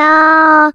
也需要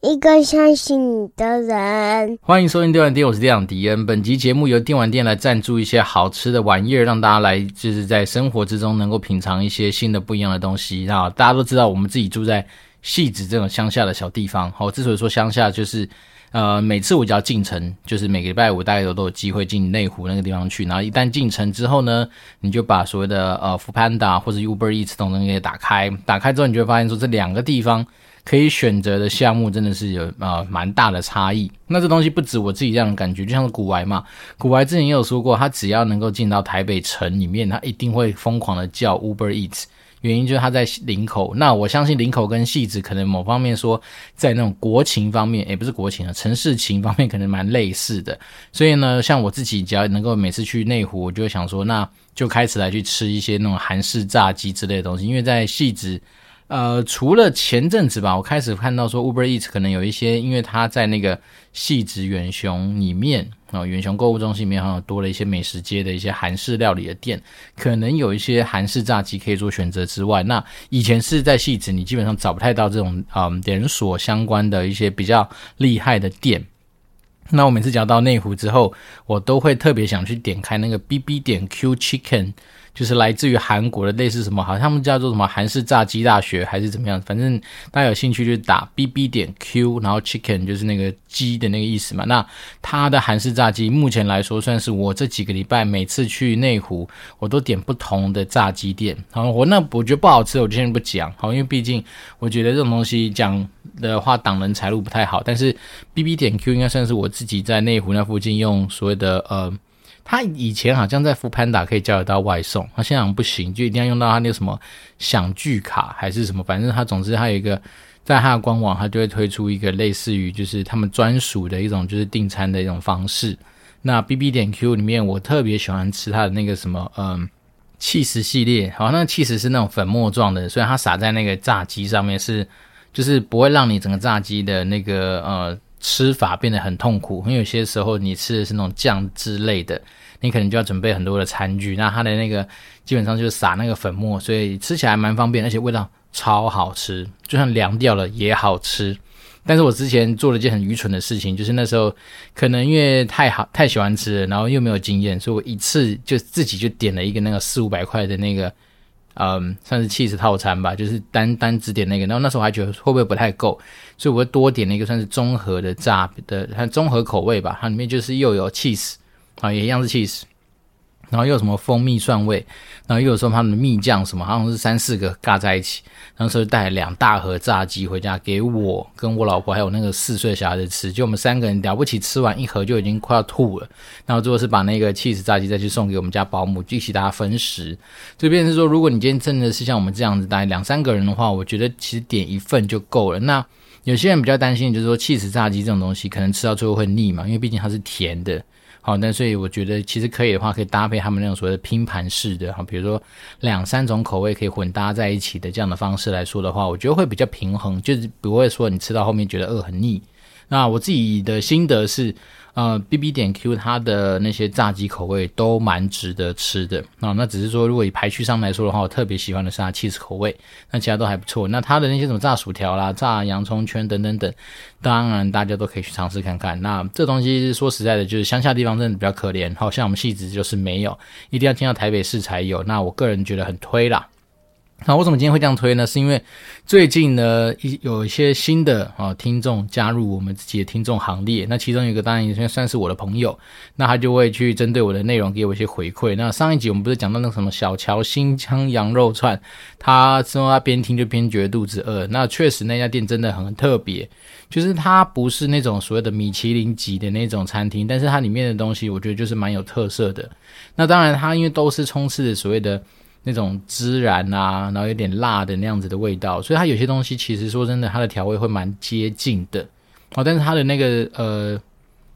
一个相信你的人。欢迎收听电玩店，我是店长迪恩。本集节目由电玩店来赞助一些好吃的玩意儿，让大家来就是在生活之中能够品尝一些新的不一样的东西。那大家都知道，我们自己住在戏子这种乡下的小地方。好，之所以说乡下，就是。呃，每次我只要进城，就是每个礼拜五大概都都有机会进内湖那个地方去。然后一旦进城之后呢，你就把所谓的呃 Foodpanda 或者 Uber Eats 这种东西给打开，打开之后你就会发现说，这两个地方可以选择的项目真的是有呃蛮大的差异。那这东西不止我自己这样的感觉，就像是古玩嘛，古玩之前也有说过，他只要能够进到台北城里面，他一定会疯狂的叫 Uber Eats。原因就是他在林口，那我相信林口跟汐止可能某方面说，在那种国情方面，也不是国情啊，城市情方面可能蛮类似的。所以呢，像我自己只要能够每次去内湖，我就想说，那就开始来去吃一些那种韩式炸鸡之类的东西，因为在汐止。呃，除了前阵子吧，我开始看到说 Uber Eats 可能有一些，因为它在那个汐止远雄里面啊，远雄购物中心里面好像多了一些美食街的一些韩式料理的店，可能有一些韩式炸鸡可以做选择之外，那以前是在汐止，你基本上找不太到这种嗯连锁相关的一些比较厉害的店。那我每次讲到内湖之后，我都会特别想去点开那个 BB 点 Q Chicken。就是来自于韩国的类似什么，好像他们叫做什么韩式炸鸡大学还是怎么样，反正大家有兴趣就打 bb 点 q，然后 chicken 就是那个鸡的那个意思嘛。那它的韩式炸鸡目前来说算是我这几个礼拜每次去内湖，我都点不同的炸鸡店。好，我那我觉得不好吃，我就先不讲。好，因为毕竟我觉得这种东西讲的话挡人财路不太好。但是 bb 点 q 应该算是我自己在内湖那附近用所谓的呃。他以前好像在 Foodpanda 可以叫得到外送，他现在好像不行，就一定要用到他那个什么享聚卡还是什么，反正他总之他有一个，在他的官网，他就会推出一个类似于就是他们专属的一种就是订餐的一种方式。那 BB 点 Q 里面，我特别喜欢吃它的那个什么，嗯，起司系列，好，那起司是那种粉末状的，所以它撒在那个炸鸡上面是，就是不会让你整个炸鸡的那个呃。吃法变得很痛苦，因为有些时候你吃的是那种酱之类的，你可能就要准备很多的餐具。那它的那个基本上就是撒那个粉末，所以吃起来蛮方便，而且味道超好吃，就算凉掉了也好吃。但是我之前做了一件很愚蠢的事情，就是那时候可能因为太好太喜欢吃了，然后又没有经验，所以我一次就自己就点了一个那个四五百块的那个。嗯，算是 cheese 套餐吧，就是单单只点那个，然后那时候我还觉得会不会不太够，所以我会多点了一个算是综合的炸的，它综合口味吧，它里面就是又有 cheese 啊，也一样是 cheese。然后又有什么蜂蜜蒜味，然后又有时候他们的蜜酱什么，好像是三四个尬在一起。然后所以带两大盒炸鸡回家给我跟我老婆还有那个四岁小孩子吃，就我们三个人了不起吃完一盒就已经快要吐了。然后最后是把那个起司炸鸡再去送给我们家保姆，一起大家分食。这边是说，如果你今天真的是像我们这样子带两三个人的话，我觉得其实点一份就够了。那有些人比较担心，就是说起司炸鸡这种东西可能吃到最后会腻嘛，因为毕竟它是甜的。好，那所以我觉得其实可以的话，可以搭配他们那种所谓的拼盘式的，哈，比如说两三种口味可以混搭在一起的这样的方式来说的话，我觉得会比较平衡，就是不会说你吃到后面觉得饿很腻。那我自己的心得是。呃，BB 点 Q 它的那些炸鸡口味都蛮值得吃的啊。那只是说，如果以排序上来说的话，我特别喜欢的是它起司口味，那其他都还不错。那它的那些什么炸薯条啦、炸洋葱圈等等等，当然大家都可以去尝试看看。那这东西说实在的，就是乡下地方真的比较可怜，好像我们汐止就是没有，一定要进到台北市才有。那我个人觉得很推啦。那为什么今天会这样推呢？是因为最近呢，一有一些新的啊听众加入我们自己的听众行列。那其中有一个当然也算是我的朋友，那他就会去针对我的内容给我一些回馈。那上一集我们不是讲到那个什么小乔新疆羊肉串，他说他边听就边觉得肚子饿。那确实那家店真的很特别，就是它不是那种所谓的米其林级的那种餐厅，但是它里面的东西我觉得就是蛮有特色的。那当然它因为都是充斥着所谓的。那种孜然啊，然后有点辣的那样子的味道，所以它有些东西其实说真的，它的调味会蛮接近的哦。但是它的那个呃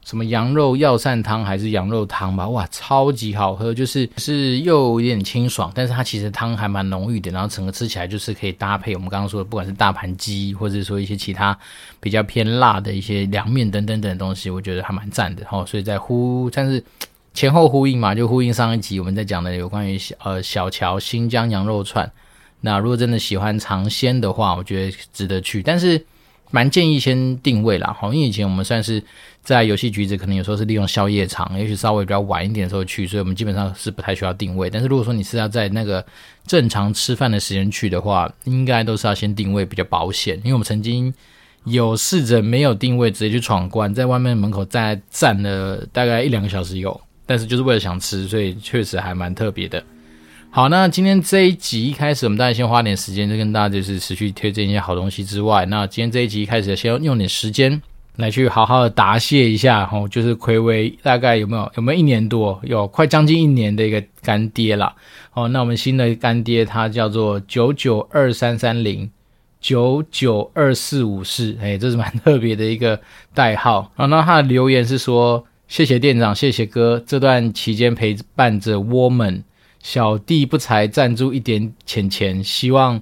什么羊肉药膳汤还是羊肉汤吧，哇，超级好喝，就是是又有点清爽，但是它其实汤还蛮浓郁的，然后整个吃起来就是可以搭配我们刚刚说的，不管是大盘鸡，或者说一些其他比较偏辣的一些凉面等等等的东西，我觉得还蛮赞的哦。所以在呼，但是。前后呼应嘛，就呼应上一集我们在讲的有关于呃小乔新疆羊肉串，那如果真的喜欢尝鲜的话，我觉得值得去，但是蛮建议先定位啦，好，因为以前我们算是在游戏局子，可能有时候是利用宵夜场，也许稍微比较晚一点的时候去，所以我们基本上是不太需要定位。但是如果说你是要在那个正常吃饭的时间去的话，应该都是要先定位比较保险，因为我们曾经有试着没有定位直接去闯关，在外面门口站站了大概一两个小时有，但是就是为了想吃，所以确实还蛮特别的。好，那今天这一集一开始，我们大家先花点时间，就跟大家就是持续推荐一些好东西之外，那今天这一集一开始，先用点时间来去好好的答谢一下，吼，就是睽违大概有没有有没有一年多，有快将近一年的一个干爹啦。哦，那我们新的干爹他叫做九九二三三零九九二四五四，哎，这是蛮特别的一个代号。然后那他的留言是说：谢谢店长，谢谢哥，这段期间陪伴着我们。小弟不才赞助一点钱钱，希望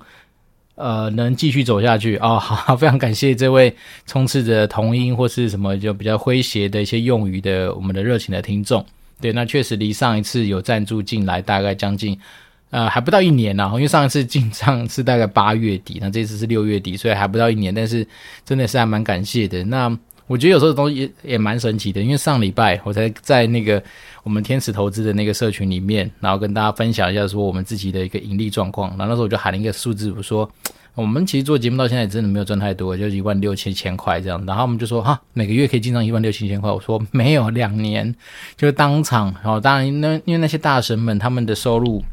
呃能继续走下去哦。好，非常感谢这位充斥着童音或是什么就比较诙谐的一些用语的我们的热情的听众。对，那确实离上一次有赞助进来大概将近呃还不到一年呢，因为上一次进账是大概八月底，那这次是六月底，所以还不到一年，但是真的是还蛮感谢的。那。我觉得有时候东西也也蛮神奇的，因为上礼拜我才在那个我们天使投资的那个社群里面，然后跟大家分享一下说我们自己的一个盈利状况。然后那时候我就喊了一个数字，我说我们其实做节目到现在真的没有赚太多，就一万六七千块这样。然后我们就说哈，每个月可以进账一万六七千块。我说没有，两年就当场。然后当然那因为那些大神们他们的收入、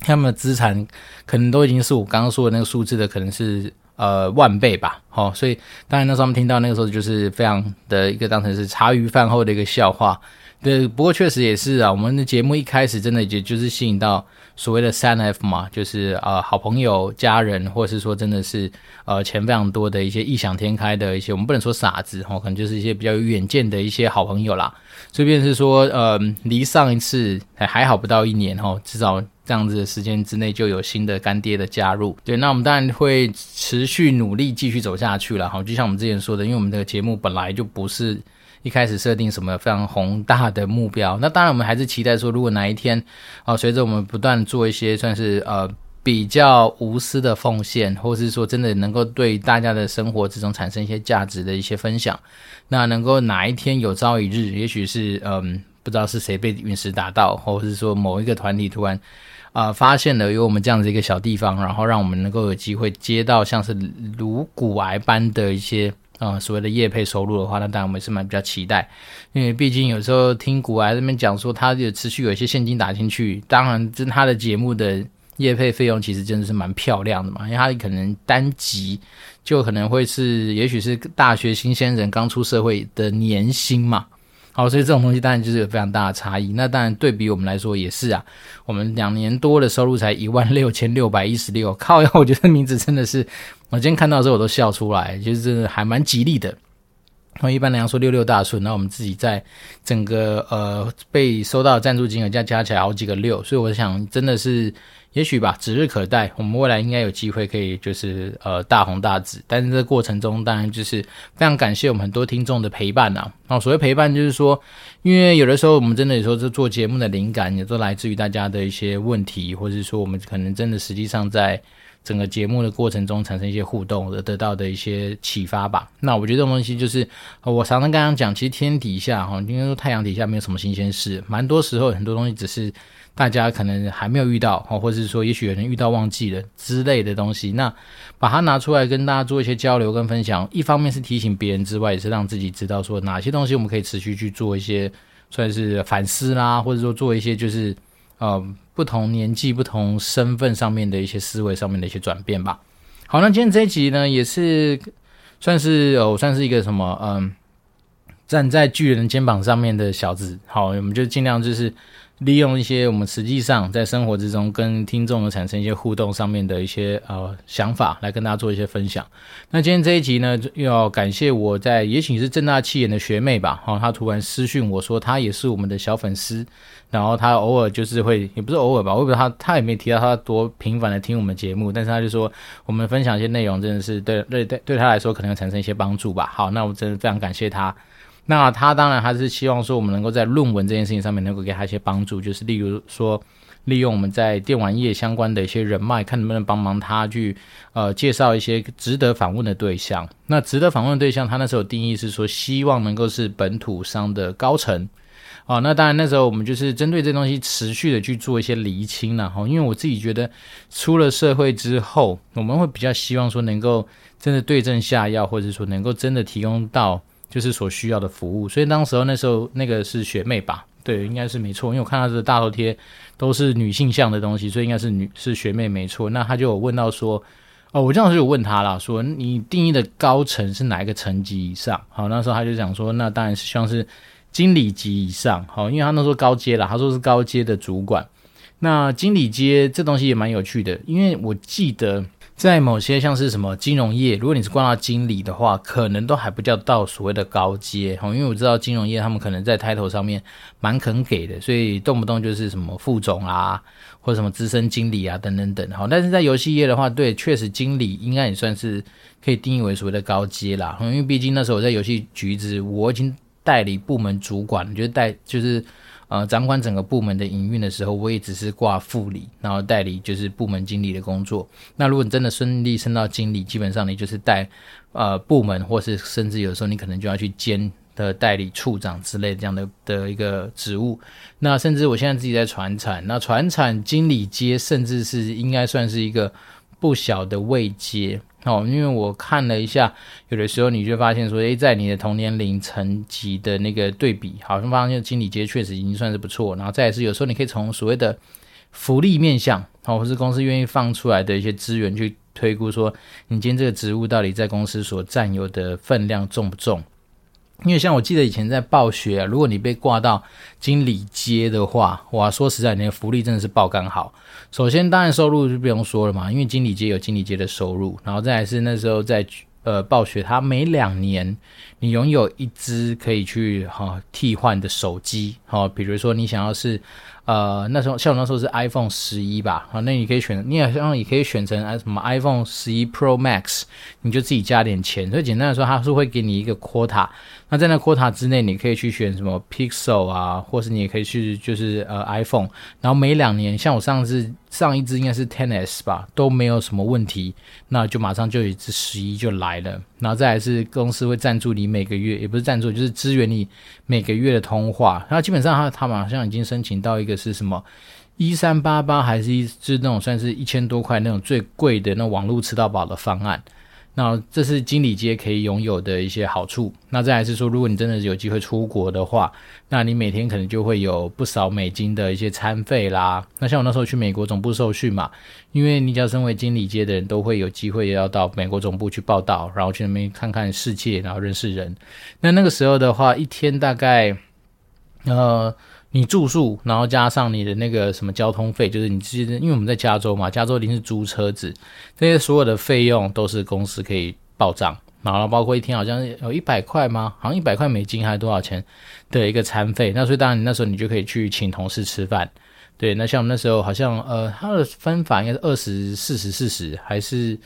他们的资产可能都已经是我刚刚说的那个数字的，可能是。呃，万倍吧，好、哦，所以当然那时候我们听到那个时候就是非常的一个当成是茶余饭后的一个笑话，对，不过确实也是啊，我们的节目一开始真的也就是吸引到所谓的三 F 嘛，就是呃好朋友、家人，或者是说真的是呃钱非常多的一些异想天开的一些，我们不能说傻子哦，可能就是一些比较有远见的一些好朋友啦，所以便是说呃离上一次还还好不到一年哦，至少。这样子的时间之内就有新的干爹的加入，对，那我们当然会持续努力继续走下去了。好，就像我们之前说的，因为我们这个节目本来就不是一开始设定什么非常宏大的目标，那当然我们还是期待说，如果哪一天啊，随着我们不断做一些算是呃比较无私的奉献，或是说真的能够对大家的生活之中产生一些价值的一些分享，那能够哪一天有朝一日，也许是嗯不知道是谁被陨石打到，或是说某一个团体突然。啊、发现了有我们这样子一个小地方，然后让我们能够有机会接到像是如骨癌般的一些啊、所谓的业配收入的话，那当然我们是蛮比较期待，因为毕竟有时候听骨癌这边讲说，他有持续有一些现金打进去，当然这他的节目的业配费用其实真的是蛮漂亮的嘛，因为他可能单集就可能会是，也许是大学新鲜人刚出社会的年薪嘛。好，所以这种东西当然就是有非常大的差异。那当然对比我们来说也是啊，我们两年多的收入才一万六千六百一十六，靠！我觉得名字真的是，我今天看到的时候我都笑出来，就是还蛮吉利的。那一般来说六六大顺，那我们自己在整个呃被收到的赞助金额加加起来好几个六，所以我想真的是。也许吧，指日可待。我们未来应该有机会可以就是呃大红大紫，但是这个过程中当然就是非常感谢我们很多听众的陪伴呐、啊。哦，所谓陪伴就是说，因为有的时候我们真的有时候是做节目的灵感，也都来自于大家的一些问题，或者是说我们可能真的实际上在整个节目的过程中产生一些互动而得到的一些启发吧。那我觉得这种东西就是我常常刚刚讲，其实天底下哈，应该说太阳底下没有什么新鲜事，蛮多时候很多东西只是。大家可能还没有遇到，或者是说，也许有人遇到忘记了之类的东西，那把它拿出来跟大家做一些交流跟分享，一方面是提醒别人之外，也是让自己知道说哪些东西我们可以持续去做一些算是反思啦，或者说做一些就是呃不同年纪、不同身份上面的一些思维上面的一些转变吧。好，那今天这一集呢，也是算是哦，算是一个什么嗯、站在巨人肩膀上面的小子。好，我们就尽量就是。利用一些我们实际上在生活之中跟听众产生一些互动上面的一些呃想法，来跟大家做一些分享。那今天这一集呢，又要感谢我在也许是正大气研的学妹吧，哈、她突然私讯我说她也是我们的小粉丝，然后她偶尔就是会，也不是偶尔吧，我也不知道她她也没提到她多频繁的听我们节目，但是她就说我们分享一些内容真的是对对对对她来说可能会产生一些帮助吧。好，那我真的非常感谢她。那他当然还是希望说，我们能够在论文这件事情上面能够给他一些帮助，就是例如说，利用我们在电玩业相关的一些人脉，看能不能帮忙他去呃介绍一些值得访问的对象。那值得访问的对象，他那时候定义是说，希望能够是本土商的高层。哦，那当然那时候我们就是针对这东西持续的去做一些厘清了哈。因为我自己觉得，出了社会之后，我们会比较希望说能够真的对症下药，或者说能够真的提供到就是所需要的服务。所以当时候那时候那个是学妹吧。对，应该是没错，因为我看到这大头贴都是女性向的东西，所以应该是女是学妹没错。那他就有问到说，哦，我这样就有问他了，说你定义的高层是哪一个层级以上？好，那时候他就讲说，那当然是希望是经理级以上。好，因为他那时候高阶啦，他说是高阶的主管。那经理阶这东西也蛮有趣的，因为我记得。在某些像是什么金融业，如果你是挂到经理的话，可能都还不叫到所谓的高阶哈，因为我知道金融业他们可能在 title 上面蛮肯给的，所以动不动就是什么副总啊，或者什么资深经理啊等等等哈。但是在游戏业的话，对，确实经理应该也算是可以定义为所谓的高阶啦，因为毕竟那时候我在游戏局子，我已经代理部门主管，就是带就是。呃，掌管整个部门的营运的时候，我也只是挂副理，然后代理就是部门经理的工作。那如果你真的顺利升到经理，基本上你就是带呃部门，或是甚至有时候你可能就要去兼的代理处长之类的这样的的一个职务。那甚至我现在自己在传产，那传产经理阶，甚至是应该算是一个不小的位阶。哦，因为我看了一下，有的时候你就发现说，诶，在你的同年龄层级的那个对比，好像发现经理阶确实已经算是不错。然后再也是有时候你可以从所谓的福利面向，哦，或是公司愿意放出来的一些资源去推估说，你今天这个职务到底在公司所占有的分量重不重。因为像我记得以前在暴雪啊，如果你被挂到经理街的话，哇，说实在，你的福利真的是爆肝好。首先，当然收入就不用说了嘛，因为经理街有经理街的收入，然后再来是那时候在呃暴雪，它每两年你拥有一只可以去哈、替换的手机，哈、比如说你想要是。呃，那时候像我那时候是 iPhone 十一吧，好，那你可以选，你好像也可以选成什么 iPhone 十一 Pro Max，你就自己加点钱。所以简单来说，它是会给你一个 quota，那在那 quota 之内，你可以去选什么 Pixel 啊，或是你也可以去就是呃 iPhone，然后每两年，像我上次上一支应该是 XS 吧，都没有什么问题，那就马上就有一只十一就来了。然后再来是公司会赞助你每个月，也不是赞助，就是支援你每个月的通话。然后基本上他他们好像已经申请到一个是什么一三八八，还是一是那种算是一千多块那种最贵的那网络吃到饱的方案。那这是经理阶可以拥有的一些好处。那再来是说，如果你真的有机会出国的话，那你每天可能就会有不少美金的一些餐费啦。那像我那时候去美国总部受训嘛，因为你只要身为经理阶的人都会有机会要到美国总部去报到，然后去那边看看世界，然后认识人。那那个时候的话，一天大概呃。你住宿，然后加上你的那个什么交通费，就是你其实因为我们在加州嘛，加州一定是租车子，这些所有的费用都是公司可以报账，然后包括一天好像有一百块吗？好像一百块美金还是多少钱的一个餐费？那所以当然你那时候你就可以去请同事吃饭，对，那像我们那时候好像呃，它的分法应该是二十四十四十还是？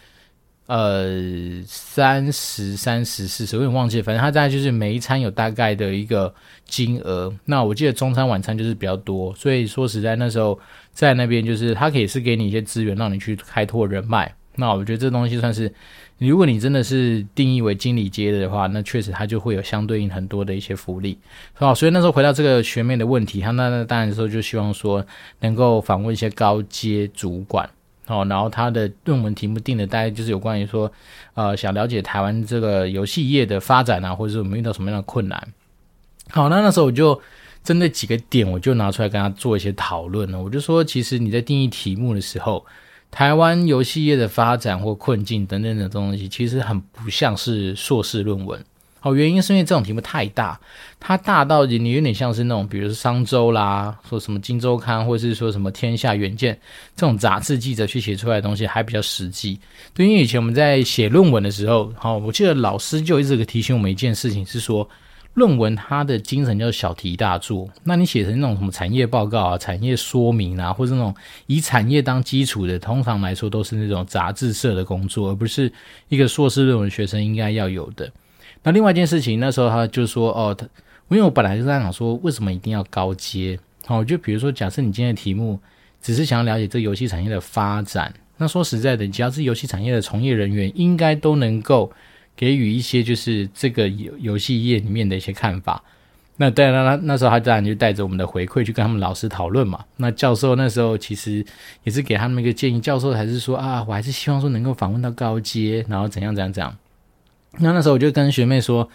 呃，三十三十四十，我有点忘记了，反正他大概就是每一餐有大概的一个金额。那我记得中餐晚餐就是比较多，所以说实在那时候在那边就是他可以是给你一些资源，让你去开拓人脉。那我觉得这东西算是，如果你真的是定义为经理阶的话，那确实他就会有相对应很多的一些福利。好，所以那时候回到这个学妹的问题，他那那当然时候就希望说能够访问一些高阶主管。哦，然后他的论文题目定的大概就是有关于说，呃，想了解台湾这个游戏业的发展啊，或者是我们遇到什么样的困难。好，那那时候我就针对几个点，我就拿出来跟他做一些讨论了。我就说，其实你在定义题目的时候，台湾游戏业的发展或困境等等的东西，其实很不像是硕士论文。好，原因是因为这种题目太大，它大到你有点像是那种，比如说商周啦，说什么今周刊，或者是说什么天下远见这种杂志记者去写出来的东西，还比较实际。对，因为以前我们在写论文的时候，好，我记得老师就一直提醒我们一件事情，是说论文它的精神叫小题大做。那你写成那种什么产业报告啊、产业说明啊，或者那种以产业当基础的，通常来说都是那种杂志社的工作，而不是一个硕士论文学生应该要有的。那另外一件事情，那时候他就说，哦，他因为我本来就在想说，为什么一定要高阶？好，就比如说，假设你今天的题目只是想要了解这游戏产业的发展。那说实在的，只要是游戏产业的从业人员，应该都能够给予一些就是这个游游戏业里面的一些看法。那当然那那时候他当然就带着我们的回馈去跟他们老师讨论嘛。那教授那时候其实也是给他们一个建议，教授还是说啊，我还是希望说能够访问到高阶，然后怎样怎样怎样。那那时候我就跟学妹说，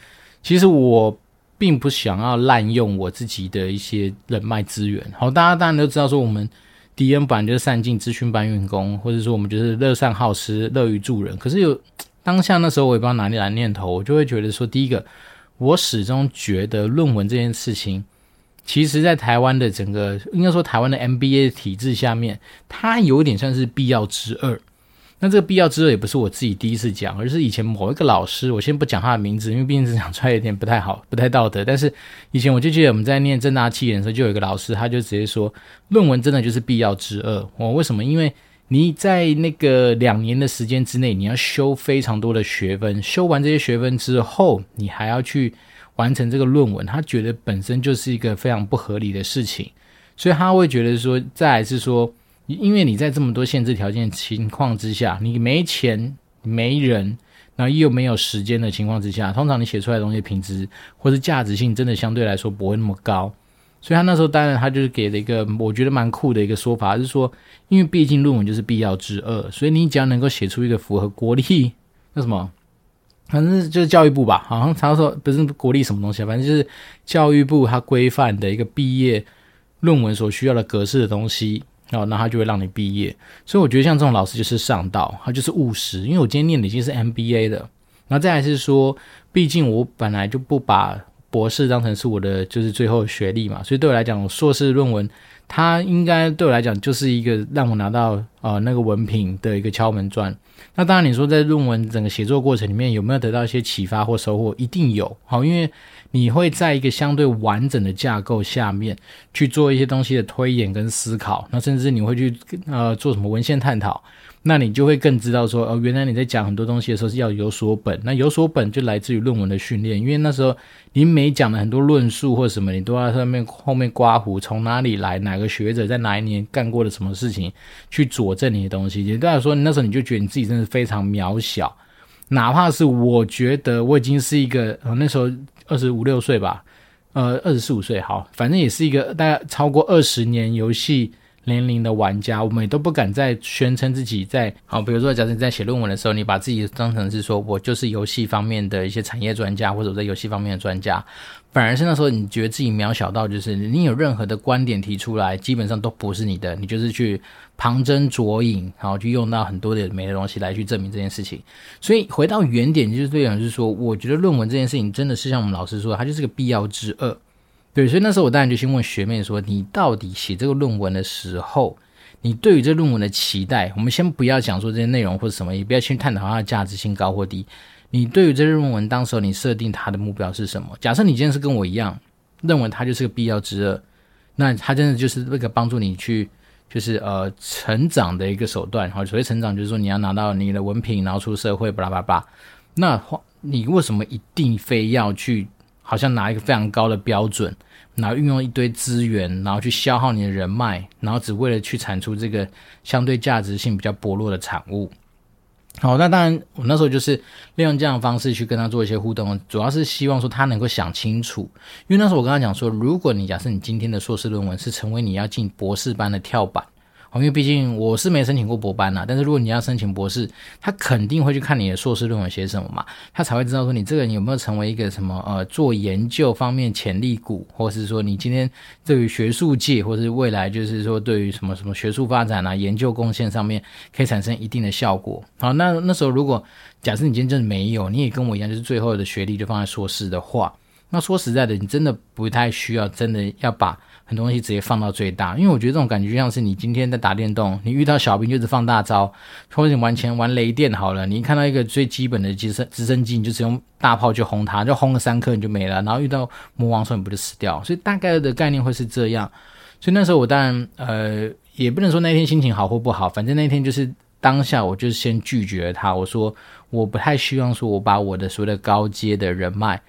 其实我并不想要滥用我自己的一些人脉资源。好，大家当然都知道说我们。D N 版就是善尽资讯搬运工，或者说我们就是乐善好施、乐于助人。可是有当下那时候，我也不知道哪里来念头，我就会觉得说，第一个，我始终觉得论文这件事情，其实在台湾的整个应该说台湾的 MBA 体制下面，它有点算是必要之二。那这个必要之恶也不是我自己第一次讲，而是以前某一个老师，我先不讲他的名字，因为毕竟是讲出来有点不太好，不太道德。但是以前我就记得我们在念正大七研的时候，就有一个老师，他就直接说，论文真的就是必要之恶。我为什么？因为你在那个两年的时间之内，你要修非常多的学分，修完这些学分之后，你还要去完成这个论文，他觉得本身就是一个非常不合理的事情，所以他会觉得说，再来是说。因为你在这么多限制条件情况之下，你没钱、没人，然后又没有时间的情况之下，通常你写出来的东西品质或是价值性真的相对来说不会那么高。所以他那时候当然他就是给了一个我觉得蛮酷的一个说法，是说，因为毕竟论文就是必要之恶，所以你只要能够写出一个符合国立那什么，反正就是教育部吧，好像他说不是国立什么东西，反正就是教育部它规范的一个毕业论文所需要的格式的东西。哦，那他就会让你毕业，所以我觉得像这种老师就是上道，他就是务实。因为我今天念的已经是 MBA 的，然后再来是说，毕竟我本来就不把博士当成是我的就是最后学历嘛，所以对我来讲，硕士论文它应该对我来讲就是一个让我拿到呃那个文凭的一个敲门砖。那当然你说在论文整个写作过程里面有没有得到一些启发或收获，一定有。好，因为。你会在一个相对完整的架构下面去做一些东西的推演跟思考，那甚至你会去呃做什么文献探讨，那你就会更知道说哦，原来你在讲很多东西的时候是要有所本，那有所本就来自于论文的训练，因为那时候你每讲的很多论述或什么，你都要上面后面刮胡，从哪里来，哪个学者在哪一年干过的什么事情去佐证你的东西，也代表说那时候你就觉得你自己真的非常渺小。哪怕是我觉得我已经是一个，呃，那时候二十五六岁吧，呃，二十四五岁，好，反正也是一个大概超过二十年游戏年龄的玩家，我们也都不敢再宣称自己在好，比如说，假设你在写论文的时候，你把自己当成是说我就是游戏方面的一些产业专家，或者我在游戏方面的专家，反而是那时候你觉得自己渺小到，就是你有任何的观点提出来，基本上都不是你的，你就是去旁征卓引，然后去用到很多的没的东西来去证明这件事情。所以回到原点，就是对讲，就是说，我觉得论文这件事情真的是像我们老师说，它就是个必要之恶。对，所以那时候我当然就先问学妹说：“你到底写这个论文的时候，你对于这论文的期待？我们先不要讲说这些内容或者什么，也不要去探讨它的价值性高或低。你对于这论文，当时候你设定它的目标是什么？假设你今天是跟我一样，认为它就是个必要之恶，那它真的就是那个帮助你去，就是呃成长的一个手段。好，所谓成长，就是说你要拿到你的文凭，然后出社会，巴拉巴拉。那你为什么一定非要去？”好像拿一个非常高的标准，然后运用一堆资源，然后去消耗你的人脉，然后只为了去产出这个相对价值性比较薄弱的产物。好，那当然，我那时候就是利用这样的方式去跟他做一些互动，主要是希望说他能够想清楚。因为那时候我跟他讲说，如果你假设你今天的硕士论文是成为你要进博士班的跳板。因为毕竟我是没申请过博班呐，但是如果你要申请博士，他肯定会去看你的硕士论文写什么嘛，他才会知道说你这个人有没有成为一个什么呃做研究方面潜力股，或者是说你今天对于学术界或者是未来就是说对于什么什么学术发展啊、研究贡献上面可以产生一定的效果。好，那那时候如果假设你今天真的没有，你也跟我一样，就是最后的学历就放在硕士的话，那说实在的，你真的不太需要真的要把。很多东西直接放到最大，因为我觉得这种感觉就像是你今天在打电动，你遇到小兵就是放大招，或者你玩钱玩雷电好了，你一看到一个最基本的直升直升机，你就只用大炮去轰它，就轰了三颗你就没了，然后遇到魔王说你不就死掉，所以大概的概念会是这样。所以那时候我当然呃也不能说那天心情好或不好，反正那天就是当下我就先拒绝他，我说我不太希望说我把我的所谓的高阶的人脉。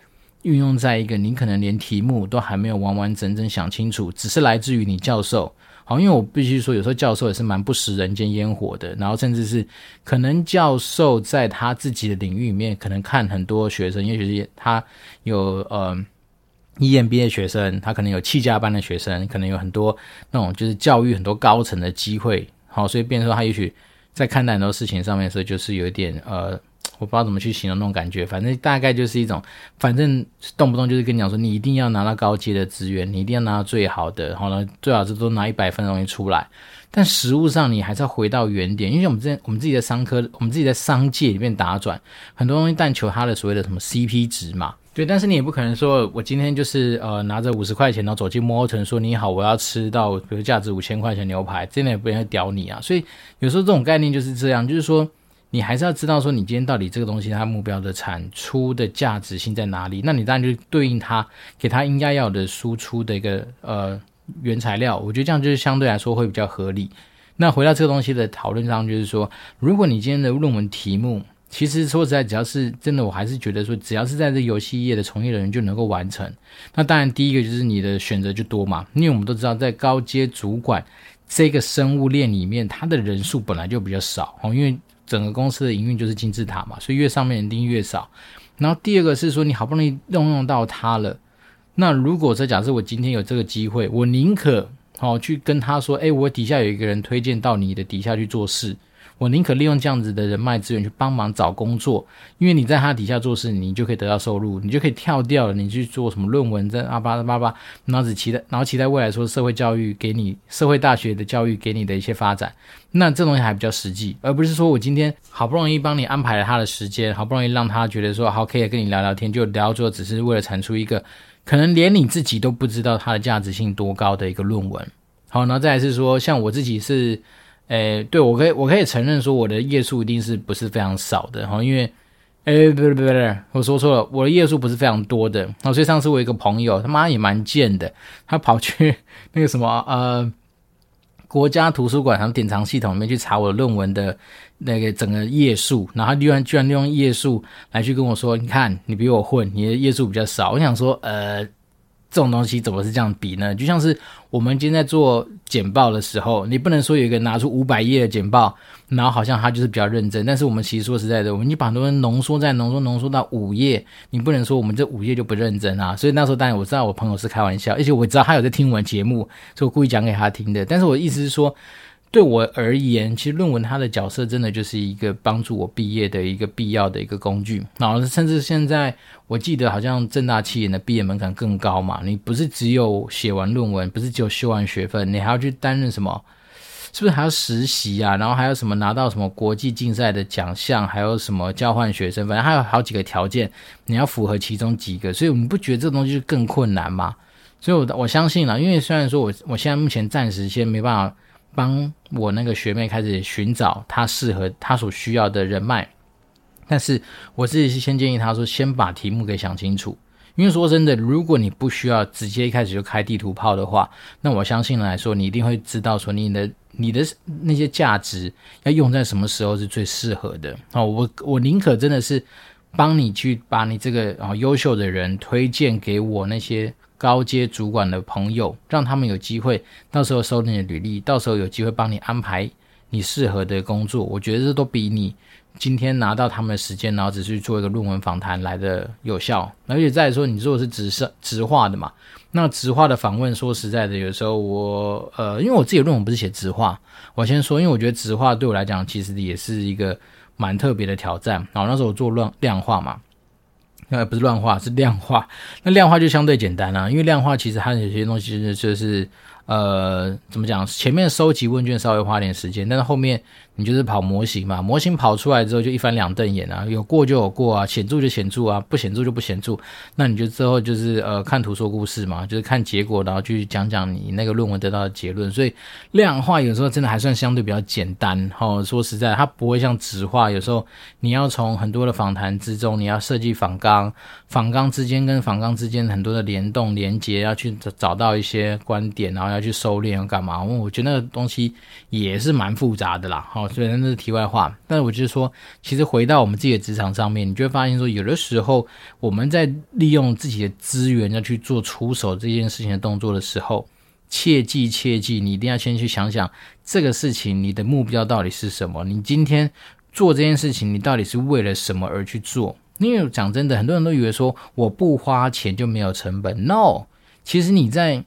运用在一个你可能连题目都还没有完完整整想清楚，只是来自于你教授。好，因为我必须说，有时候教授也是蛮不食人间烟火的，然后甚至是可能教授在他自己的领域里面，可能看很多学生，也许是他有呃 EMBA 学生，他可能有企价班的学生，可能有很多那种就是教育很多高层的机会。好，所以变说他也许在看待很多事情上面的时候，就是有一点呃。我不知道怎么去形容那种感觉，反正大概就是一种，反正动不动就是跟你讲说，你一定要拿到高阶的资源，你一定要拿到最好的，然后呢，最好是都拿一百分的东西出来。但实物上，你还是要回到原点，因为我们之前我们自己在商科，我们自己在商界里面打转，很多东西但求它的所谓的什么 CP 值嘛，对。但是你也不可能说我今天就是呃拿着五十块钱，然后走进摩城说你好，我要吃到比如价值五千块钱牛排，真的也不会屌你啊。所以有时候这种概念就是这样，就是说。你还是要知道说，你今天到底这个东西它目标的产出的价值性在哪里？那你当然就对应它，给它应该要的输出的一个呃原材料。我觉得这样就是相对来说会比较合理。那回到这个东西的讨论上，就是说，如果你今天的论文题目，其实说实在，只要是真的，我还是觉得说，只要是在这游戏业的从业人员就能够完成。那当然，第一个就是你的选择就多嘛，因为我们都知道，在高阶主管这个生物链里面，它的人数本来就比较少哦，因为。整个公司的营运就是金字塔嘛，所以越上面人丁越少。然后第二个是说，你好不容易用用到它了，那如果说假设我今天有这个机会，我宁可好、哦、去跟他说，哎，我底下有一个人推荐到你的底下去做事。我宁可利用这样子的人脉资源去帮忙找工作，因为你在他底下做事，你就可以得到收入，你就可以跳掉了，你去做什么论文在啊巴拉巴拉，然后只期待，然后期待未来说社会教育给你社会大学的教育给你的一些发展，那这东西还比较实际，而不是说我今天好不容易帮你安排了他的时间，好不容易让他觉得说好可以跟你聊聊天，就聊到最后只是为了产出一个可能连你自己都不知道它的价值性多高的一个论文。好，然后再来是说，像我自己是。诶，对，我可以，我可以承认说我的页数一定是不是非常少的哈，因为，诶，不对不对不，我说错了，我的页数不是非常多的。然后所以上次我一个朋友，他妈也蛮贱的，他跑去那个什么呃国家图书馆，他们典藏系统里面去查我的论文的那个整个页数，然后他居然居然利用页数来去跟我说，你看你比我混，你的页数比较少。我想说，呃。这种东西怎么是这样比呢？就像是我们今天在做简报的时候，你不能说有一个拿出五百页的简报，然后好像他就是比较认真。但是我们其实说实在的，我们就把很多人浓缩在浓缩浓缩到五页，你不能说我们这五页就不认真啊。所以那时候当然我知道我朋友是开玩笑，而且我知道他有在听我们节目，所以我故意讲给他听的。但是我的意思是说。对我而言，其实论文它的角色真的就是一个帮助我毕业的一个必要的一个工具。然后甚至现在，我记得好像正大企研的毕业门槛更高嘛，你不是只有写完论文，不是只有修完学分，你还要去担任什么？是不是还要实习啊？然后还有什么拿到什么国际竞赛的奖项，还有什么交换学生？反正还有好几个条件，你要符合其中几个。所以，我们不觉得这东西更困难吗？所以我我相信了，因为虽然说我我现在目前暂时先没办法。帮我那个学妹开始寻找她适合她所需要的人脉，但是我自己是先建议她说，先把题目给想清楚。因为说真的，如果你不需要直接一开始就开地图炮的话，那我相信来说，你一定会知道说你的你的那些价值要用在什么时候是最适合的。哦，我我宁可真的是帮你去把你这个啊优秀的人推荐给我那些。高阶主管的朋友，让他们有机会，到时候收你的履历，到时候有机会帮你安排你适合的工作。我觉得这都比你今天拿到他们的时间，然后只是做一个论文访谈来的有效。而且再说，你如果是直是直话的嘛，那直话的访问，说实在的，有时候我呃，因为我自己的论文不是写直话，我先说，因为我觉得直话对我来讲，其实也是一个蛮特别的挑战。然后那时候我做量量化嘛。那，不是乱画，是量化。那量化就相对简单啦，啊，因为量化其实它有些东西就是，呃，怎么讲？前面收集问卷稍微花点时间，但是后面。你就是跑模型嘛，模型跑出来之后就一翻两瞪眼啊，有过就有过啊，显著就显著啊，不显著就不显著。那你就之后就是呃看图说故事嘛，就是看结果，然后去讲讲你那个论文得到的结论。所以量化有时候真的还算相对比较简单。哦，说实在，它不会像质化，有时候你要从很多的访谈之中，你要设计访纲，访纲之间跟访纲之间很多的联动连接，要去找找到一些观点，然后要去收敛要干嘛？因为我觉得那个东西也是蛮复杂的啦。所以那是题外话。但是我就是说，其实回到我们自己的职场上面，你就会发现说，有的时候我们在利用自己的资源要去做出手这件事情的动作的时候，切记切记，你一定要先去想想这个事情你的目标到底是什么？你今天做这件事情，你到底是为了什么而去做？因为讲真的，很多人都以为说我不花钱就没有成本。No，其实你在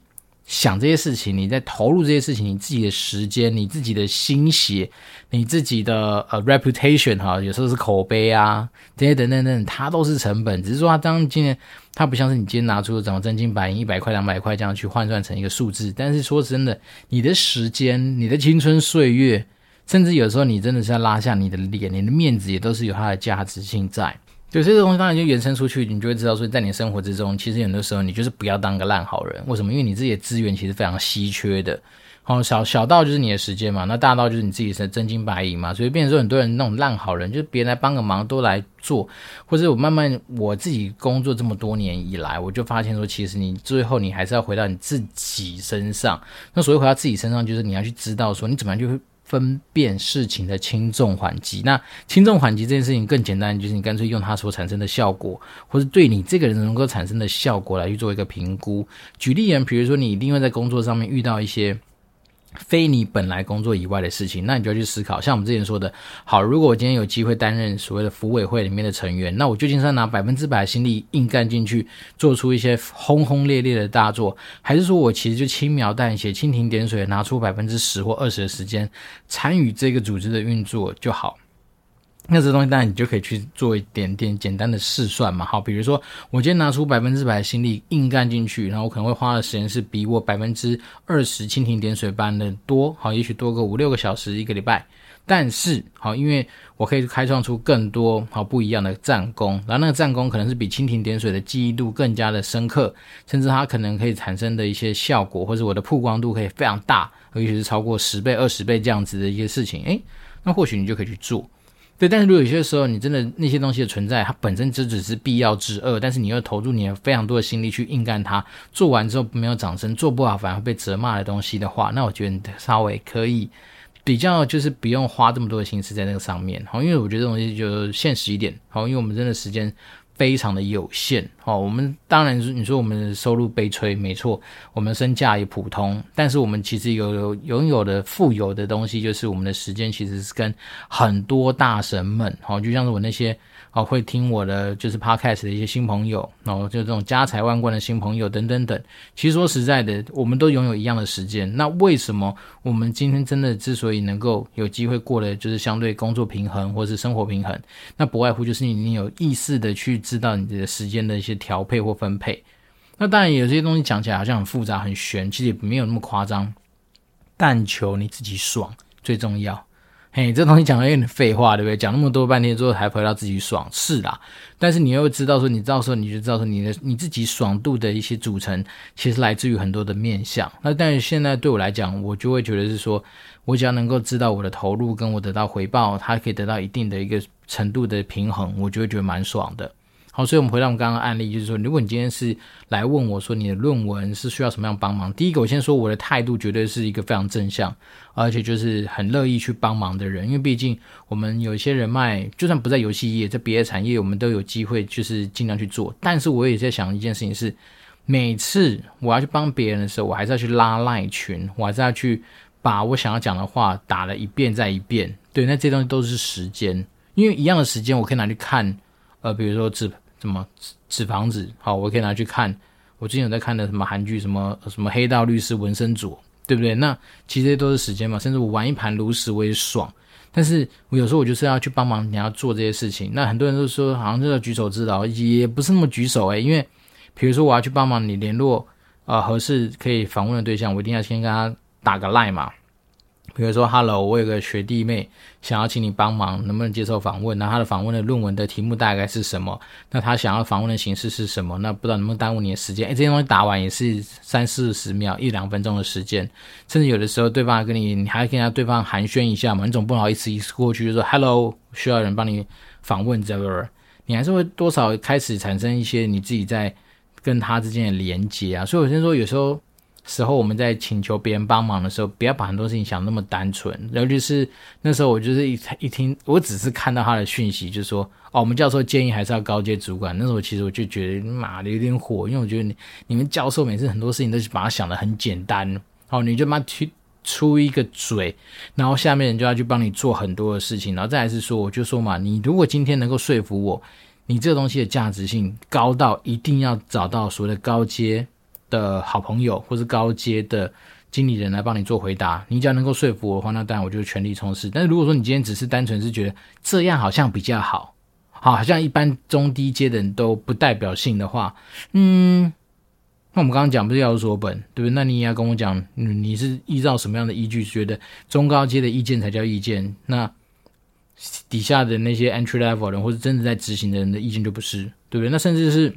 想这些事情，你在投入这些事情，你自己的时间、你自己的心血、你自己的呃 reputation 哈，有时候是口碑啊这些等等等，它都是成本。只是说它当今天它不像是你今天拿出什么真金白银一百块、两百块这样去换算成一个数字。但是说真的，你的时间、你的青春岁月，甚至有时候你真的是要拉下你的脸、你的面子，也都是有它的价值性在。对，这个东西当然就延伸出去，你就会知道说，在你生活之中，其实很多时候你就是不要当个烂好人。为什么？因为你自己的资源其实非常稀缺的。好，小小到就是你的时间嘛，那大到就是你自己的真金白银嘛。所以变成说，很多人那种烂好人，就是别人来帮个忙都来做，或者我慢慢我自己工作这么多年以来，我就发现说，其实你最后你还是要回到你自己身上。那所谓回到自己身上，就是你要去知道说，你怎么样就会。分辨事情的轻重缓急，那轻重缓急这件事情更简单，就是你干脆用它所产生的效果，或者对你这个人能够产生的效果来去做一个评估。举例而言，比如说你一定会在工作上面遇到一些。非你本来工作以外的事情，那你就要去思考。像我们之前说的，好，如果我今天有机会担任所谓的服委会里面的成员，那我究竟是要拿百分之百的心力硬干进去，做出一些轰轰烈烈的大作，还是说我其实就轻描淡写、蜻蜓点水，拿出百分之十或二十的时间参与这个组织的运作就好？那这东西当然你就可以去做一点点简单的试算嘛，好，比如说我今天拿出百分之百的心力硬干进去，然后我可能会花的时间是比我百分之二十蜻蜓点水般的多，好，也许多个五六个小时一个礼拜，但是好，因为我可以开创出更多好不一样的战功，然后那个战功可能是比蜻蜓点水的记忆度更加的深刻，甚至它可能可以产生的一些效果，或者我的曝光度可以非常大，尤其是超过十倍、二十倍这样子的一些事情，诶，那或许你就可以去做。对，但是如果有些时候你真的那些东西的存在，它本身就只是必要之恶，但是你又投入你非常多的心力去硬干它，做完之后没有掌声，做不好反而被责骂的东西的话，那我觉得你稍微可以比较就是不用花这么多的心思在那个上面，好，因为我觉得这东西就现实一点，好，因为我们真的时间。非常的有限哦，我们当然你说我们的收入悲催，没错，我们身价也普通，但是我们其实有有拥有的富有的东西，就是我们的时间，其实是跟很多大神们，哦，就像是我那些。哦，会听我的就是 podcast 的一些新朋友，然后就这种家财万贯的新朋友等等等。其实说实在的，我们都拥有一样的时间。那为什么我们今天真的之所以能够有机会过得就是相对工作平衡或是生活平衡，那不外乎就是你你有意识的去知道你的时间的一些调配或分配。那当然有些东西讲起来好像很复杂很玄，其实也没有那么夸张。但求你自己爽最重要。嘿，这东西讲的有点废话，对不对？讲那么多半天之后，还回到自己爽，是啦。但是你又知道说，你到时候你就知道说，你的你自己爽度的一些组成，其实来自于很多的面相。那但是现在对我来讲，我就会觉得是说，我只要能够知道我的投入跟我得到回报，它可以得到一定的一个程度的平衡，我就会觉得蛮爽的。好，所以我们回到我们刚刚的案例，就是说，如果你今天是来问我说你的论文是需要什么样帮忙，第一个我先说我的态度绝对是一个非常正向，而且就是很乐意去帮忙的人，因为毕竟我们有一些人脉，就算不在游戏业，在别的产业，我们都有机会就是尽量去做。但是我也在想一件事情是，每次我要去帮别人的时候，我还是要去拉赖群，我还是要去把我想要讲的话打了一遍再一遍。对，那这些东西都是时间，因为一样的时间我可以拿去看，呃，比如说自。什么纸房子？好，我可以拿去看。我最近有在看的什么韩剧，什么什么黑道律师文森佐，对不对？那其实都是时间嘛。甚至我玩一盘炉石我也爽。但是我有时候我就是要去帮忙你要做这些事情。那很多人都说好像这个举手之劳，也不是那么举手诶、因为比如说我要去帮忙你联络啊、呃、合适可以访问的对象，我一定要先跟他打个赖嘛。比如说，Hello，我有个学弟妹想要请你帮忙，能不能接受访问？那他的访问的论文的题目大概是什么？那他想要访问的形式是什么？那不知道能不能耽误你的时间？诶，这些东西打完也是三四十秒、一两分钟的时间，甚至有的时候对方跟你，你还要跟他对方寒暄一下嘛？你总不好意思一次过去就说 Hello，需要人帮你访问，这个你还是会多少开始产生一些你自己在跟他之间的连接啊。所以我先说，有时候。时候，我们在请求别人帮忙的时候，不要把很多事情想那么单纯。尤其是那时候，我就是一一听，我只是看到他的讯息，就说，哦，我们教授建议还是要高阶主管。那时候其实我就觉得妈的有点火，因为我觉得你你们教授每次很多事情都是把它想得很简单，哦，你就妈去出一个嘴，然后下面人就要去帮你做很多的事情，然后再来是说，我就说嘛，你如果今天能够说服我，你这个东西的价值性高到一定要找到所谓的高阶。的好朋友或是高阶的经理人来帮你做回答，你只要能够说服我的话，那当然我就全力冲刺。但是如果说你今天只是单纯是觉得这样好像比较好，好，好像一般中低阶的人都不代表性的话，嗯，那我们刚刚讲不是要说本，对不对？那你也要跟我讲，嗯，你是依照什么样的依据觉得中高阶的意见才叫意见？那底下的那些 entry level 人或者真的在执行的人的意见就不是，对不对？那甚至是。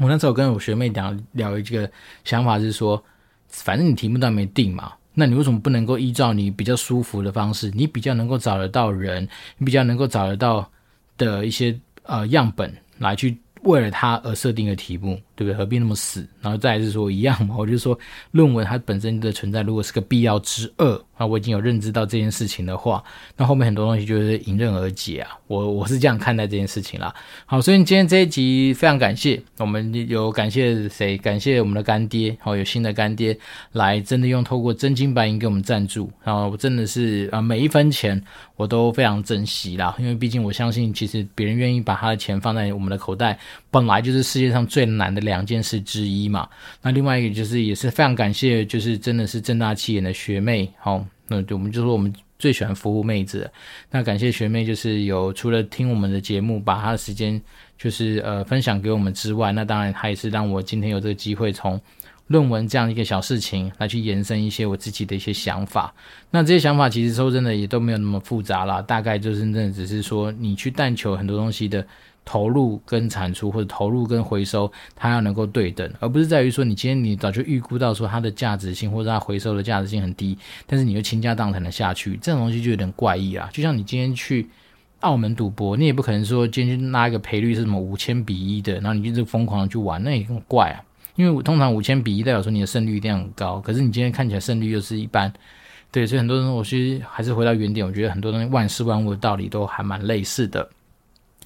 我那时候跟我学妹聊聊一个想法是说，反正你题目都还没定嘛，那你为什么不能够依照你比较舒服的方式，你比较能够找得到人，你比较能够找得到的一些呃样本来去。为了他而设定的题目，对不对？何必那么死？然后再是说一样嘛，我就说论文它本身的存在，如果是个必要之恶，那我已经有认知到这件事情的话，那后面很多东西就是迎刃而解啊。我我是这样看待这件事情啦。好，所以今天这一集非常感谢，我们有感谢谁？感谢我们的干爹，好，有新的干爹来，真的用透过真金白银给我们赞助，然后我真的是啊每一分钱我都非常珍惜啦，因为毕竟我相信，其实别人愿意把他的钱放在我们的口袋。本来就是世界上最难的两件事之一嘛。那另外一个就是也是非常感谢，就是真的是正大气眼的学妹，好，那就我们就说我们最喜欢服务妹子。那感谢学妹，就是有除了听我们的节目，把她的时间就是呃分享给我们之外，那当然她也是让我今天有这个机会从论文这样一个小事情来去延伸一些我自己的一些想法。那这些想法其实说真的也都没有那么复杂啦，大概就是真的只是说你去但求很多东西的。投入跟产出，或者投入跟回收，它要能够对等，而不是在于说你今天你早就预估到说它的价值性或者它回收的价值性很低，但是你又倾家荡产的下去，这种东西就有点怪异啊。就像你今天去澳门赌博，你也不可能说今天去拉一个赔率是什么五千比一的，然后你就是疯狂的去玩，那也很怪啊。因为通常五千比一代表说你的胜率一定很高，可是你今天看起来胜率又是一般，对，所以很多人我其实还是回到原点，我觉得很多东西万事万物的道理都还蛮类似的。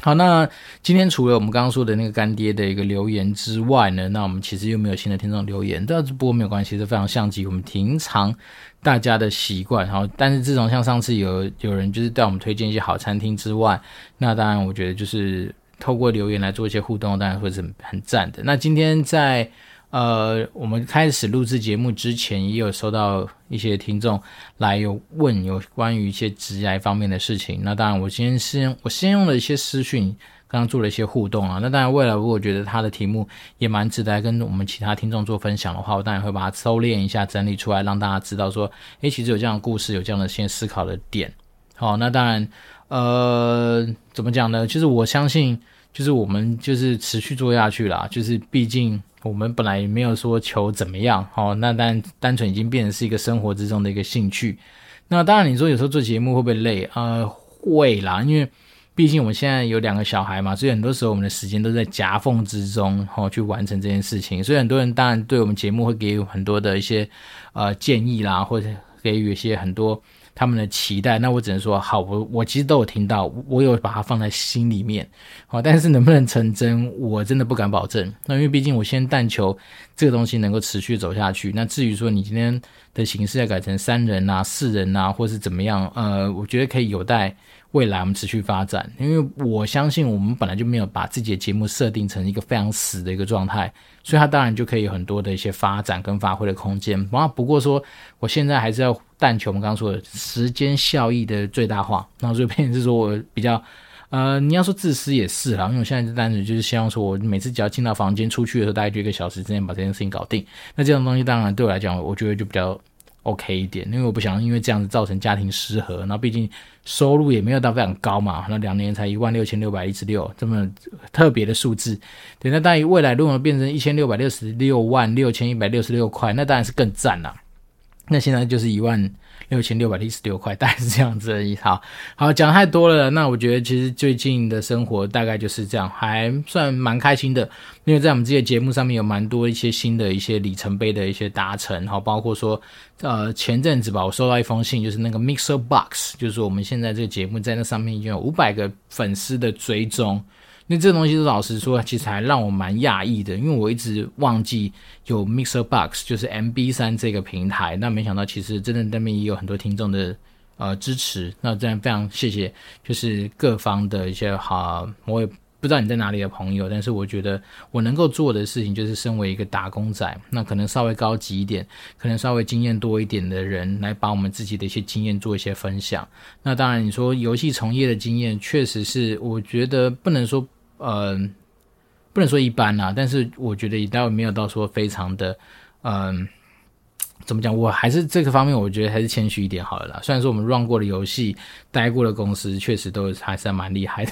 好，那今天除了我们刚刚说的那个干爹的一个留言之外呢，那我们其实又没有新的听众留言，但是不过没有关系，这非常像极我们平常大家的习惯。然后，但是自从像上次有有人就是带我们推荐一些好餐厅之外，那当然我觉得就是透过留言来做一些互动，当然会是很很赞的。那今天在。呃，我们开始录制节目之前，也有收到一些听众来有问有关于一些直癌方面的事情。那当然，我今天先我先用了一些私讯，刚刚做了一些互动啊。那当然，未来如果觉得他的题目也蛮值得跟我们其他听众做分享的话，我当然会把它收敛一下，整理出来，让大家知道说，诶，其实有这样的故事，有这样的先思考的点。好，那当然，呃，怎么讲呢？就是我相信，就是我们就是持续做下去啦，就是毕竟。我们本来也没有说求怎么样，哦，那单单纯已经变成是一个生活之中的一个兴趣。那当然，你说有时候做节目会不会累？呃，会啦，因为毕竟我们现在有两个小孩嘛，所以很多时候我们的时间都在夹缝之中，哦，去完成这件事情。所以很多人当然对我们节目会给予很多的一些呃建议啦，或者给予一些很多。他们的期待，那我只能说好，我我其实都有听到，我有把它放在心里面，好，但是能不能成真，我真的不敢保证。那因为毕竟我先但求这个东西能够持续走下去。那至于说你今天的形式要改成三人啊、四人啊，或是怎么样，呃，我觉得可以有待。未来我们持续发展，因为我相信我们本来就没有把自己的节目设定成一个非常死的一个状态，所以它当然就可以有很多的一些发展跟发挥的空间。啊，不过说我现在还是要但求我们刚刚说的时间效益的最大化，然后就变成是说我比较呃，你要说自私也是啦，因为我现在就单纯就是希望说我每次只要进到房间出去的时候，大概就一个小时之内把这件事情搞定。那这种东西当然对我来讲，我觉得就比较。OK 一点，因为我不想因为这样子造成家庭失和。那毕竟收入也没有到非常高嘛，那两年才一万六千六百一十六这么特别的数字。对，那当然未来如果变成一千六百六十六万六千一百六十六块，那当然是更赞了。那现在就是一万六千六百一十六块，大概是这样子而已。好，好，讲太多了。那我觉得其实最近的生活大概就是这样，还算蛮开心的。因为在我们这些节目上面有蛮多一些新的一些里程碑的一些达成，好，包括说，呃，前阵子吧，我收到一封信，就是那个 Mixer Box，就是我们现在这个节目在那上面已经有五百个粉丝的追踪。那这东西，老实说，其实还让我蛮讶异的，因为我一直忘记有 Mixer Box，就是 MB 三这个平台。那没想到，其实真的那边也有很多听众的呃支持。那这样非常谢谢，就是各方的一些好，我也不知道你在哪里的朋友，但是我觉得我能够做的事情，就是身为一个打工仔，那可能稍微高级一点，可能稍微经验多一点的人，来把我们自己的一些经验做一些分享。那当然，你说游戏从业的经验，确实是我觉得不能说。呃，不能说一般啦，但是我觉得也倒没有到说非常的，嗯、怎么讲？我还是这个方面，我觉得还是谦虚一点好了啦。虽然说我们 run 过的游戏、待过的公司，确实都还是蛮厉害的。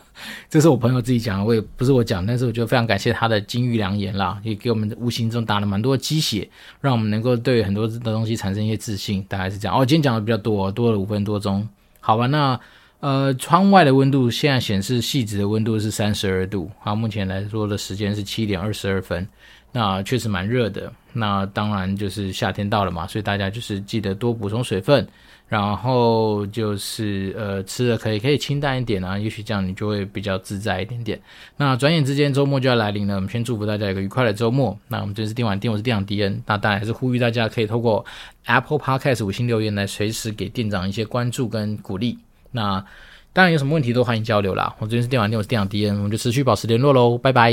这是我朋友自己讲的，我也不是我讲，但是我觉得非常感谢他的金玉良言啦，也给我们无形中打了蛮多鸡血，让我们能够对很多的东西产生一些自信。大概是这样。哦，今天讲的比较多，多了五分多钟，好吧，那。呃，窗外的温度现在显示细致的温度是三十二度，好，目前来说的时间是七点二十二分，那确实蛮热的。那当然就是夏天到了嘛，所以大家就是记得多补充水分，然后就是呃吃的可以可以清淡一点啊，也许这样你就会比较自在一点点。那转眼之间周末就要来临了，我们先祝福大家一个愉快的周末。那我们这是电玩店，我是店长迪恩，那当然还是呼吁大家可以透过 Apple Podcast 五星留言来随时给店长一些关注跟鼓励。那当然有什么问题都欢迎交流啦。我这边是电玩店，我是店长迪恩，我们就持续保持联络喽，拜拜。